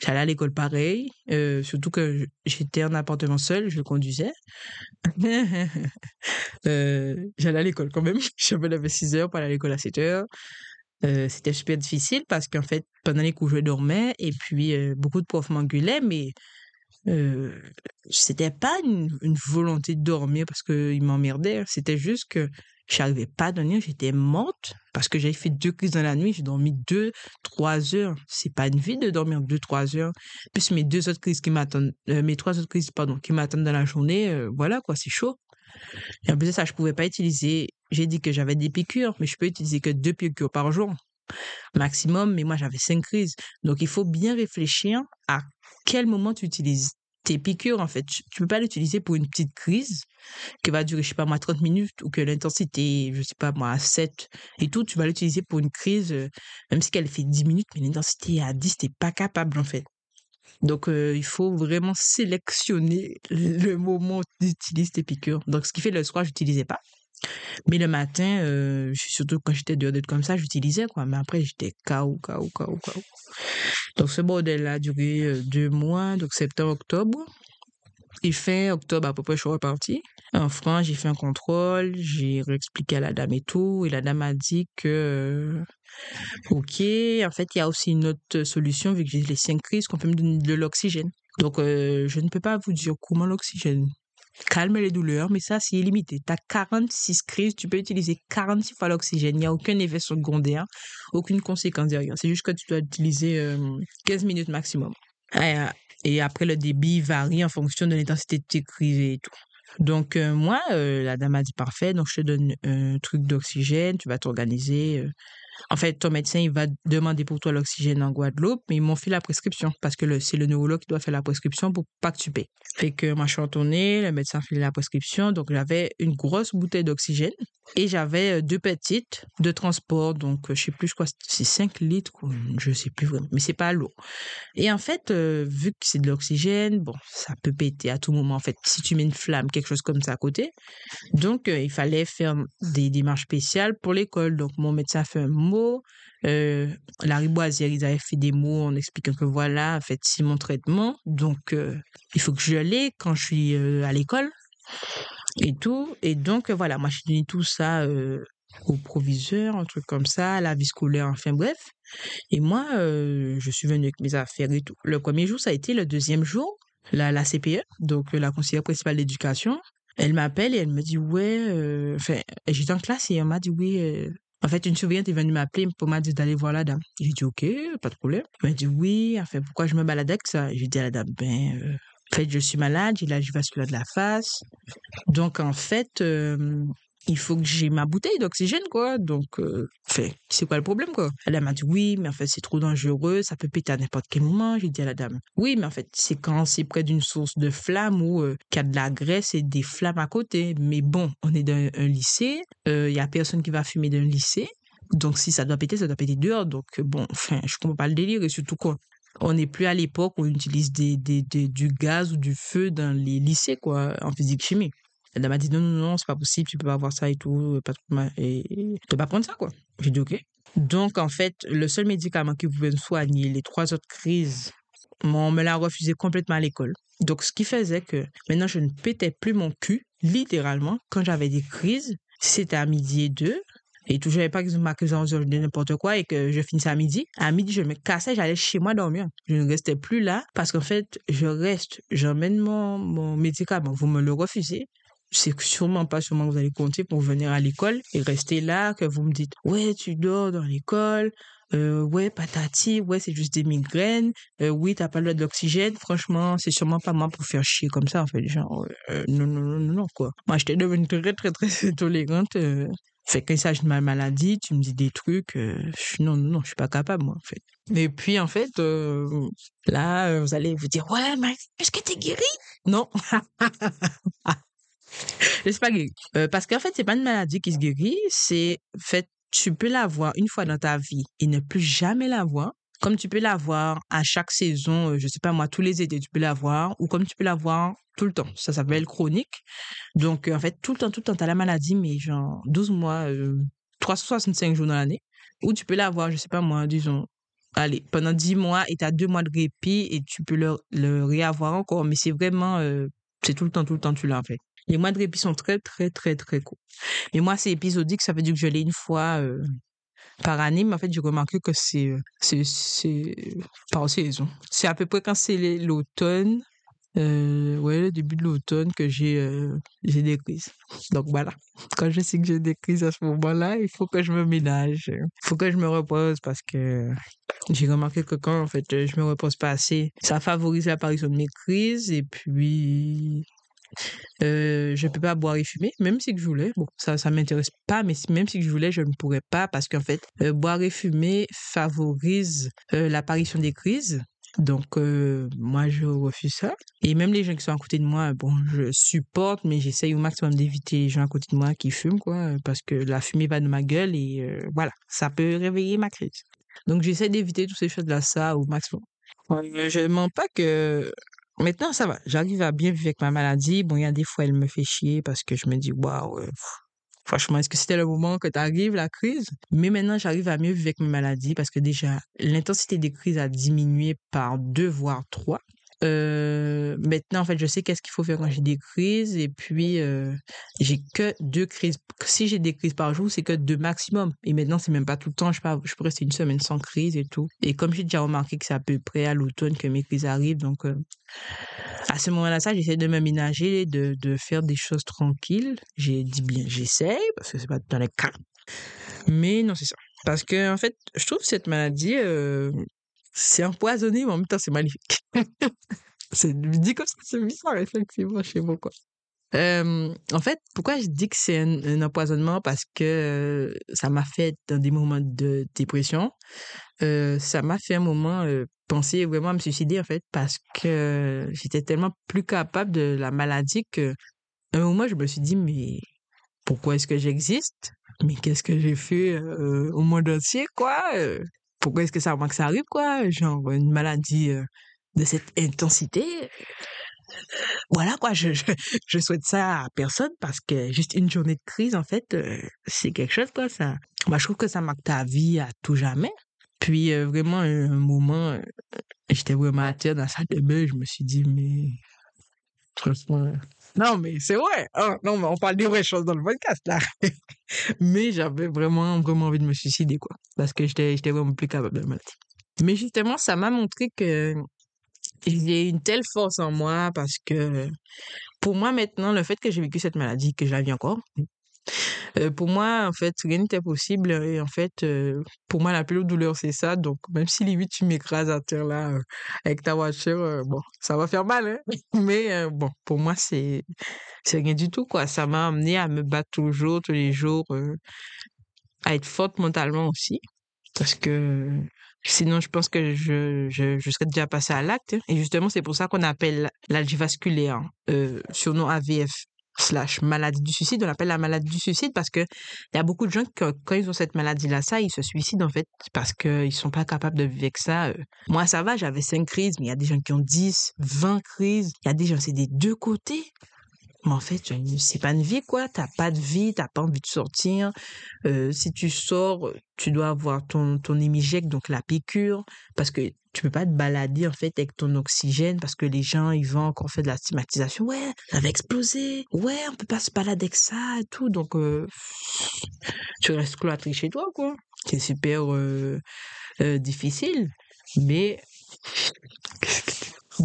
j'allais à l'école pareil, euh, surtout que j'étais en appartement seul, je conduisais. euh, j'allais à l'école quand même. Je me levais 6 heures pour aller à l'école à 7 heures. Euh, c'était super difficile parce qu'en fait, pendant les cours, je dormais et puis beaucoup de profs m'engueulaient, mais euh, c'était pas une, volonté de dormir parce qu'ils m'emmerdaient. C'était juste que j'arrivais pas à dormir. J'étais morte parce que j'avais fait deux crises dans la nuit. J'ai dormi deux, trois heures. C'est pas une vie de dormir deux, trois heures. Plus mes deux autres crises qui m'attendent, euh, mes trois autres crises, qui m'attendent dans la journée, euh, voilà quoi, c'est chaud. Et en plus de ça, je pouvais pas utiliser, j'ai dit que j'avais des piqûres, mais je peux utiliser que deux piqûres par jour maximum, mais moi j'avais cinq crises. Donc il faut bien réfléchir à quel moment tu utilises tes piqûres en fait. Tu, peux pas l'utiliser pour une petite crise qui va durer, je sais pas moi, 30 minutes ou que l'intensité, je sais pas moi, à 7 et tout. Tu vas l'utiliser pour une crise, euh, même si elle fait 10 minutes, mais l'intensité à 10, t'es pas capable en fait. Donc, euh, il faut vraiment sélectionner le moment où tu utilises tes piqûres. Donc, ce qui fait le soir, je n'utilisais pas. Mais le matin, euh, surtout quand j'étais dehors d'être comme ça, j'utilisais quoi. Mais après, j'étais KO, KO, KO, KO. Donc ce modèle-là a duré euh, deux mois, donc septembre, octobre. Et fin octobre, à peu près, je suis repartie. En France, j'ai fait un contrôle, j'ai réexpliqué à la dame et tout, et la dame a dit que, euh, ok, en fait, il y a aussi une autre solution, vu que j'ai les cinq crises, qu'on peut me donner de l'oxygène. Donc, je ne peux pas vous dire comment l'oxygène calme les douleurs, mais ça, c'est illimité. Tu as 46 crises, tu peux utiliser 46 fois l'oxygène. Il n'y a aucun effet secondaire, aucune conséquence derrière. C'est juste que tu dois utiliser 15 euh, minutes maximum. Et après, le débit varie en fonction de l'intensité de tes crises et tout. Donc, euh, moi, euh, la dame a dit parfait, donc je te donne un truc d'oxygène, tu vas t'organiser. En fait, ton médecin, il va demander pour toi l'oxygène en Guadeloupe, mais ils m'ont fait la prescription parce que c'est le neurologue qui doit faire la prescription pour pas que tu. Fait que moi, je suis retournée, le médecin fait la prescription, donc j'avais une grosse bouteille d'oxygène et j'avais euh, deux petites de transport, donc euh, je sais plus, quoi, c'est 5 litres, je sais plus vraiment, mais c'est pas lourd. Et en fait, euh, vu que c'est de l'oxygène, bon, ça peut péter à tout moment, en fait, si tu mets une flamme, quelque chose comme ça à côté. Donc, il fallait faire des démarches spéciales pour l'école. Donc, mon médecin a fait un mots. Euh, la riboisière, ils avaient fait des mots en expliquant que voilà, fait, c'est mon traitement. Donc, euh, il faut que je l'aie quand je suis euh, à l'école et tout. Et donc, voilà, moi, j'ai donné tout ça au proviseur, un truc comme ça, la vie scolaire, enfin bref. Et moi, je suis venue avec mes affaires et tout. Le premier jour, ça a été le deuxième jour, la, la CPE, donc la conseillère principale d'éducation. Elle m'appelle et elle me dit, ouais, enfin, j'étais en classe et elle m'a dit, oui, en fait, une surveillante est venue m'appeler pour m'a dit d'aller voir la dame. J'ai dit, OK, pas de problème. Elle m'a dit, oui, en fait, pourquoi je me balade avec ça? J'ai dit à la dame, ben, euh, en fait, je suis malade, j'ai l'âge vasculaire de la face. Donc, en fait, euh, il faut que j'ai ma bouteille d'oxygène, quoi. Donc, euh, c'est quoi le problème, quoi? Elle m'a dit, oui, mais en fait, c'est trop dangereux, ça peut péter à n'importe quel moment. J'ai dit à la dame, oui, mais en fait, c'est quand c'est près d'une source de flamme ou euh, qu'il y a de la graisse et des flammes à côté. Mais bon, on est dans un lycée, euh, il y a personne qui va fumer dans un lycée. Donc, si ça doit péter, ça doit péter dehors. Donc, bon, enfin, je comprends pas le délire et surtout quoi. On n'est plus à l'époque où on utilise du gaz ou du feu dans les lycées, quoi, en physique-chimie. Elle m'a dit non, non, non, c'est pas possible, tu peux pas avoir ça et tout, pas et peux pas prendre ça, quoi. J'ai dit ok. Donc, en fait, le seul médicament qui pouvait me soigner les trois autres crises, on me l'a refusé complètement à l'école. Donc, ce qui faisait que maintenant, je ne pétais plus mon cul, littéralement, quand j'avais des crises. C'était à midi et deux. Et toujours, j'avais pas ma crise de n'importe quoi et que je finissais à midi. À midi, je me cassais, j'allais chez moi dormir. Je ne restais plus là parce qu'en fait, je reste, j'emmène mon, mon médicament. Vous me le refusez c'est sûrement pas sûrement que vous allez compter pour venir à l'école et rester là, que vous me dites, ouais, tu dors dans l'école, euh, ouais, patati, ouais, c'est juste des migraines, euh, oui, t'as pas le de l'oxygène, franchement, c'est sûrement pas moi pour faire chier comme ça, en fait, genre, euh, non, non, non, non, quoi. Moi, j'étais devenue très, très, très tolérante, euh, Fait que quand il s'agit de ma maladie, tu me dis des trucs, euh, je non, non, non, je suis pas capable, moi, en fait. Et puis, en fait, euh, là, euh, vous allez vous dire, ouais, mais est-ce que t'es guéri? Non. je suis pas guéri. Euh, parce qu'en fait, c'est pas une maladie qui se guérit, c'est, fait, tu peux l'avoir une fois dans ta vie et ne plus jamais l'avoir. Comme tu peux l'avoir à chaque saison, euh, je sais pas moi, tous les étés, tu peux l'avoir, ou comme tu peux l'avoir tout le temps. Ça s'appelle chronique. Donc, euh, en fait, tout le temps, tout le temps, tu as la maladie, mais genre 12 mois, euh, 365 jours dans l'année. Ou tu peux l'avoir, je sais pas moi, disons, allez, pendant 10 mois et tu as deux mois de répit et tu peux le, réavoir encore. Mais c'est vraiment, c'est tout le temps, tout le temps, tu l'as en fait. Les mois de répit sont très, très, très, très courts. Mais moi, c'est épisodique, ça veut dire que je l'ai une fois euh, par année, mais en fait, j'ai remarqué que c'est, euh, c'est, c'est par saison. C'est à peu près quand c'est l'automne, euh, ouais, le début de l'automne que j'ai, j'ai des crises. Donc voilà. Quand je sais que j'ai des crises à ce moment-là, il faut que je me ménage. Il faut que je me repose parce que j'ai remarqué que quand, en fait, je me repose pas assez, ça favorise l'apparition de mes crises et puis, euh, je peux pas boire et fumer, même si je voulais. Bon, ça, ça m'intéresse pas, mais même si je voulais, je ne pourrais pas parce qu'en fait, euh, boire et fumer favorise euh, l'apparition des crises. Donc, moi, je refuse ça. Et même les gens qui sont à côté de moi, bon, je supporte, mais j'essaye au maximum d'éviter les gens à côté de moi qui fument, quoi, parce que la fumée va de ma gueule et voilà, ça peut réveiller ma crise. Donc, j'essaie d'éviter toutes ces choses-là, ça, au maximum. Je mens pas que Maintenant, ça va. J'arrive à bien vivre avec ma maladie. Bon, il y a des fois, elle me fait chier parce que je me dis, waouh, euh, franchement, est-ce que c'était le moment que t'arrives, la crise? Mais maintenant, j'arrive à mieux vivre avec ma maladie parce que déjà, l'intensité des crises a diminué par deux, voire trois. Euh, maintenant, en fait, je sais qu'est-ce qu'il faut faire quand j'ai des crises et puis euh, j'ai que deux crises. Si j'ai des crises par jour, c'est que deux maximum. Et maintenant, c'est même pas tout le temps. Je peux, je peux rester une semaine sans crise et tout. Et comme j'ai déjà remarqué que c'est à peu près à l'automne que mes crises arrivent, donc euh, à ce moment-là, ça, j'essaie de m'aménager, de, de faire des choses tranquilles. J'ai dit bien, j'essaye, parce que c'est pas dans les cas. Mais non, c'est ça. Parce que, en fait, je trouve cette maladie, euh, c'est empoisonné, mais en même temps, c'est magnifique. c'est dit comme ça, c'est bizarre, effectivement, je sais pas quoi. En fait, pourquoi je dis que c'est un, empoisonnement? Parce que euh, ça m'a fait dans des moments de dépression. Euh, ça m'a fait un moment euh, penser vraiment à me suicider, en fait, parce que j'étais tellement plus capable de la maladie que un moment, je me suis dit, mais pourquoi est-ce que j'existe? Mais qu'est-ce que j'ai fait au monde entier, quoi? Pourquoi est-ce que ça, que ça arrive, quoi? Genre, une maladie euh, de cette intensité? Voilà, quoi, je, je, souhaite ça à personne parce que juste une journée de crise, en fait, euh, c'est quelque chose, quoi, ça. Moi, je trouve que ça marque ta vie à tout jamais. Puis, euh, vraiment, un, moment, euh, j'étais vraiment terre dans la salle de bain, je me suis dit, mais... Franchement... Non, mais c'est vrai. hein, non, mais on parle des vraies choses dans le podcast, là. mais j'avais vraiment, vraiment envie de me suicider, quoi. Parce que j'étais j'étais vraiment plus capable de la maladie. Mais justement, ça m'a montré que j'ai une telle force en moi parce que pour moi maintenant, le fait que j'ai vécu cette maladie, que je la vis encore, euh, pour moi, en fait, rien n'était possible. Et en fait, euh, pour moi, la plus douleur, c'est ça. Donc, même si limite tu m'écrases à terre là, euh, avec ta voiture, bon, ça va faire mal, hein. Mais bon, pour moi, c'est rien du tout, quoi. Ça m'a amené à me battre toujours, tous les jours, à être forte mentalement aussi. Parce que sinon, je pense que je, je, je serais déjà passée à l'acte. hein. Et justement, c'est pour ça qu'on appelle l'algie vasculaire, euh, surnom AVF slash maladie du suicide, on l'appelle la maladie du suicide parce que il y a beaucoup de gens qui, quand ils ont cette maladie-là, ça, ils se suicident en fait parce qu'ils sont pas capables de vivre avec ça. Moi, ça va, j'avais cinq crises, mais il y a des gens qui ont 10, 20 crises. Il y a des gens, c'est des deux côtés. Mais en fait, c'est pas une vie, quoi. T'as pas de vie, t'as pas envie de sortir. Euh, si tu sors, tu dois avoir ton, ton donc la piqûre, parce que tu peux pas te balader, en fait, avec ton oxygène, parce que les gens, ils vont encore faire de la stigmatisation. Ouais, ça va exploser. Ouais, on peut pas se balader avec ça et tout. Donc, euh, tu restes cloîtré chez toi, quoi. C'est super euh, euh, difficile. Mais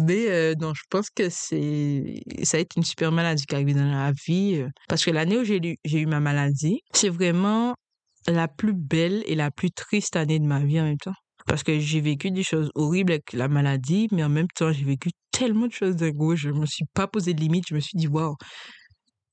mais euh, non, je pense que c'est ça a été une super maladie qui est arrivée dans la vie. euh, Parce que l'année où j'ai eu, ma maladie, c'est vraiment la plus belle et la plus triste année de ma vie en même temps. Parce que j'ai vécu des choses horribles avec la maladie, mais en même temps, j'ai vécu tellement de choses dingo. Je me suis pas posé de limite. Je me suis dit, waouh,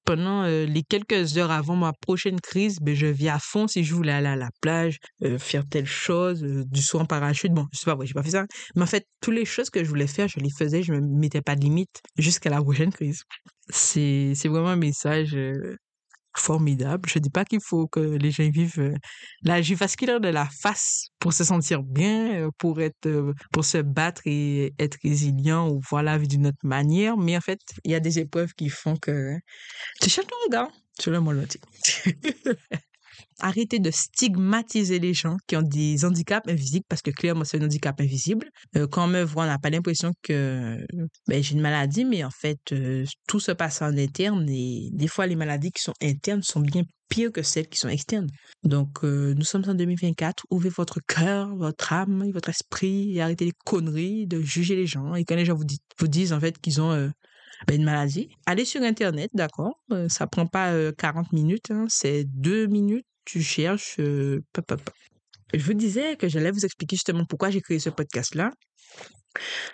pendant euh, les quelques heures avant ma prochaine crise, ben, je vis à fond si je voulais aller à la plage, euh, faire telle chose, euh, du saut en parachute. Bon, c'est pas vrai, j'ai pas fait ça. Mais en fait, toutes les choses que je voulais faire, je les faisais, je me mettais pas de limite jusqu'à la prochaine crise. C'est, c'est vraiment un message formidable. Je dis pas qu'il faut que les gens vivent euh, la vasculaire de la face pour se sentir bien, euh, pour être, euh, pour se battre et être résilient ou voir la vie d'une autre manière. Mais en fait, il y a des épreuves qui font que tu cherches ton gars. Tu le mot arrêter de stigmatiser les gens qui ont des handicaps invisibles parce que clairement c'est un handicap invisible. Euh, quand on me voit, on n'a pas l'impression que ben, j'ai une maladie, mais en fait euh, tout se passe en interne et des fois les maladies qui sont internes sont bien pires que celles qui sont externes. Donc euh, nous sommes en 2024, ouvrez votre cœur, votre âme, votre esprit et arrêtez les conneries de juger les gens et quand les gens vous, vous disent en fait qu'ils ont ben, une maladie, allez sur Internet, d'accord Ça prend pas 40 minutes, hein, c'est deux minutes tu cherches. Euh, je vous disais que j'allais vous expliquer justement pourquoi j'ai créé ce podcast-là.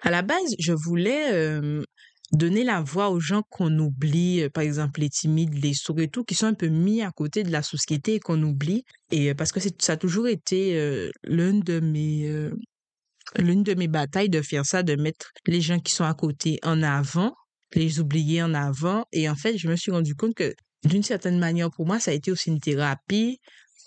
À la base, je voulais euh, donner la voix aux gens qu'on oublie, euh, par exemple les timides, les sourds et tout, qui sont un peu mis à côté de la société et qu'on oublie. Et parce que ça a toujours été l'une de mes l'une de mes batailles de faire ça, de mettre les gens qui sont à côté en avant, les oublier en avant. Et en fait, je me suis rendu compte que d'une certaine manière, pour moi, ça a été aussi une thérapie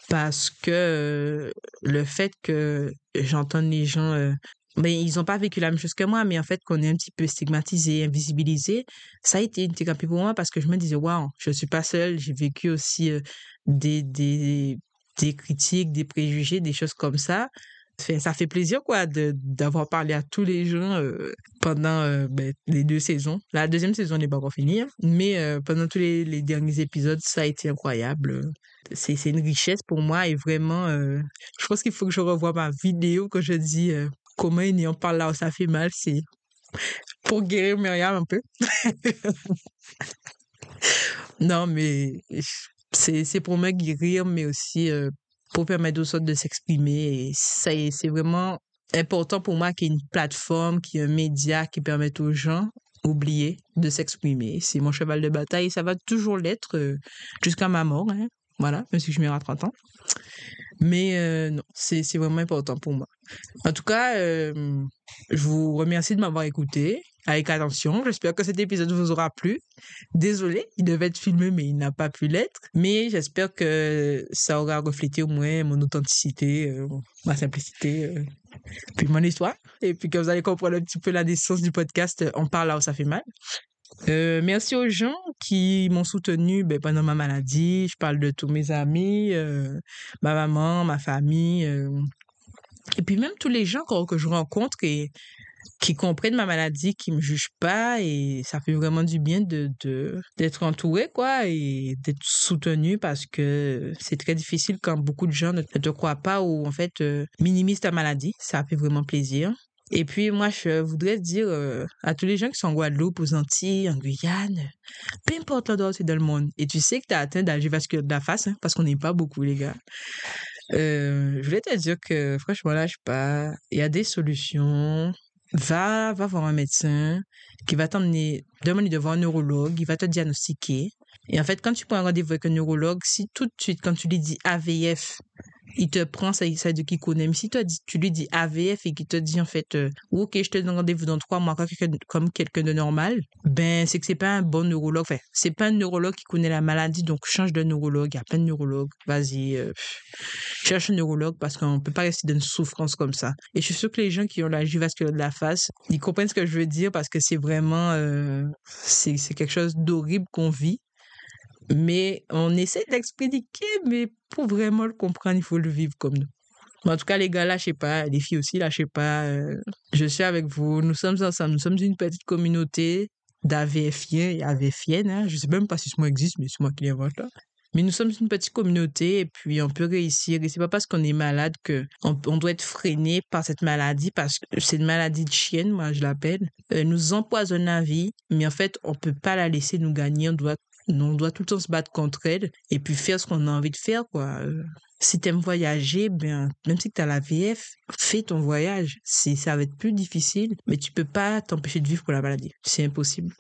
parce que euh, le fait que j'entends les gens, euh, ils n'ont pas vécu la même chose que moi, mais en fait, qu'on est un petit peu stigmatisé, invisibilisé, ça a été une thérapie pour moi parce que je me disais, waouh, je ne suis pas seule, j'ai vécu aussi euh, des, des, des critiques, des préjugés, des choses comme ça ça fait plaisir quoi d'avoir parlé à tous les gens euh, pendant euh, ben, les deux saisons. La deuxième saison n'est pas encore finie, hein, mais euh, pendant tous les, derniers épisodes, ça a été incroyable. C'est une richesse pour moi et vraiment, je pense qu'il faut que je revoie ma vidéo quand je dis comment il en parle là où ça fait mal. C'est pour guérir Myriam un peu. non, mais c'est pour me guérir, mais aussi pour permettre aux autres de s'exprimer. Et c'est vraiment important pour moi qu'il y ait une plateforme, qu'il y ait un média qui permette aux gens oublier de s'exprimer. C'est mon cheval de bataille et ça va toujours l'être euh, jusqu'à ma mort. Hein. Voilà, même si je meurs à 30 ans. Mais euh, non, c'est vraiment important pour moi. En tout cas, euh, je vous remercie de m'avoir écouté avec attention. J'espère que cet épisode vous aura plu. Désolé, il devait être filmé, mais il n'a pas pu l'être. Mais j'espère que ça aura reflété au moins mon authenticité, euh, ma simplicité, euh, puis mon histoire. Et puis que vous allez comprendre un petit peu la naissance du podcast On parle là où ça fait mal. Euh, merci aux gens qui m'ont soutenu ben, pendant ma maladie. Je parle de tous mes amis, ma maman, ma famille. et puis même tous les gens que je rencontre et qui comprennent ma maladie, qui me jugent pas et ça fait vraiment du bien de d'être entouré quoi et d'être soutenu parce que c'est très difficile quand beaucoup de gens ne, te croient pas ou en fait euh, minimisent ta maladie. Ça fait vraiment plaisir. Et puis moi, je voudrais dire euh, à tous les gens qui sont en Guadeloupe, aux Antilles, en Guyane, peu importe l'endroit c'est dans le monde, et tu sais que tu as atteint d'algie vasculaire de la face, hein, parce qu'on n'est pas beaucoup les gars. Euh, je voulais te dire que franchement là, je sais pas, il y a des solutions, va, va voir un médecin qui va t'emmener, demander de voir un neurologue, il va te diagnostiquer. Et en fait, quand tu prends un rendez-vous avec un neurologue, si tout de suite, quand tu lui dis AVF, il te prend ça, ça de qui connaît. Mais si toi, tu lui dis AVF et qu'il te dit en fait, euh, ok, je te donne rendez-vous dans trois mois comme quelqu'un de normal, ben c'est que c'est pas un bon neurologue. Enfin, c'est pas un neurologue qui connaît la maladie, donc change de neurologue. Il y a plein de neurologues. Vas-y, euh, cherche un neurologue parce qu'on peut pas rester dans une souffrance comme ça. Et je suis sûr que les gens qui ont la vasculaire de la face, ils comprennent ce que je veux dire parce que c'est vraiment, euh, c'est quelque chose d'horrible qu'on vit mais on essaie de mais pour vraiment le comprendre, il faut le vivre comme nous. en tout cas, les gars, lâchez pas. Les filles aussi, lâchez pas. Euh, je suis avec vous. Nous sommes ensemble. Nous sommes une petite communauté d'AVFiens et AVFiennes. Hein. Je sais même pas si ce mot existe, mais c'est moi qui l'invente là. Mais nous sommes une petite communauté et puis on peut réussir. Et c'est pas parce qu'on est malade que on, doit être freiné par cette maladie parce que c'est une maladie de chienne, moi je l'appelle. Elle nous empoisonne la vie, mais en fait on peut pas la laisser nous gagner. On doit On doit tout le temps se battre contre elle et puis faire ce qu'on a envie de faire, quoi. Euh, si t'aimes voyager, ben, même si t'as la VF, fais ton voyage. C'est, ça va être plus difficile, mais tu peux pas t'empêcher de vivre pour la maladie. C'est impossible.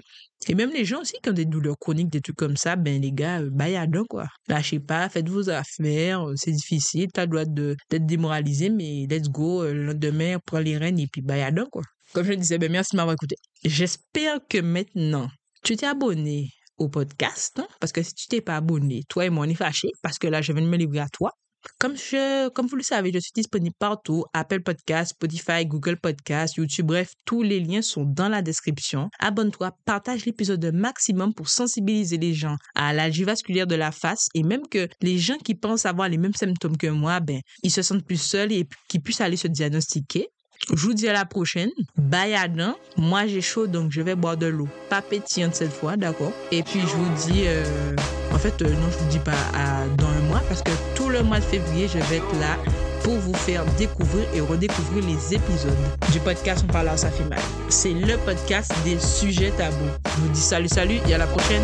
Et même les gens aussi qui ont des douleurs chroniques, des trucs comme ça, ben les gars, euh, bayadons quoi. Lâchez pas, faites vos affaires, euh, c'est difficile, t'as le droit d'être démoralisé, mais let's go, le lendemain, prends les rênes et puis bayadons quoi. Comme je disais, ben merci de m'avoir écouté. J'espère que maintenant, tu t'es abonné au podcast, hein, parce que si tu t'es pas abonné, toi et moi on est fâchés, parce que là je viens de me livrer à toi. Comme, je, comme vous le savez, je suis disponible partout, Apple Podcast, Spotify, Google Podcast, YouTube, bref, tous les liens sont dans la description. Abonne-toi, partage l'épisode maximum pour sensibiliser les gens à l'algie vasculaire de la face et même que les gens qui pensent avoir les mêmes symptômes que moi, ben, ils se sentent plus seuls et qu'ils puissent aller se diagnostiquer. Je vous dis à la prochaine. Bye Adam. Moi j'ai chaud donc je vais boire de l'eau. Pas pétillante cette fois, d'accord? Et puis je vous dis, euh, en fait euh, non je vous dis pas dans un mois parce que tout le mois de février je vais être là pour vous faire découvrir et redécouvrir les épisodes du podcast On parle à ça fait mal. C'est le podcast des sujets tabous. Je vous dis salut salut et à la prochaine.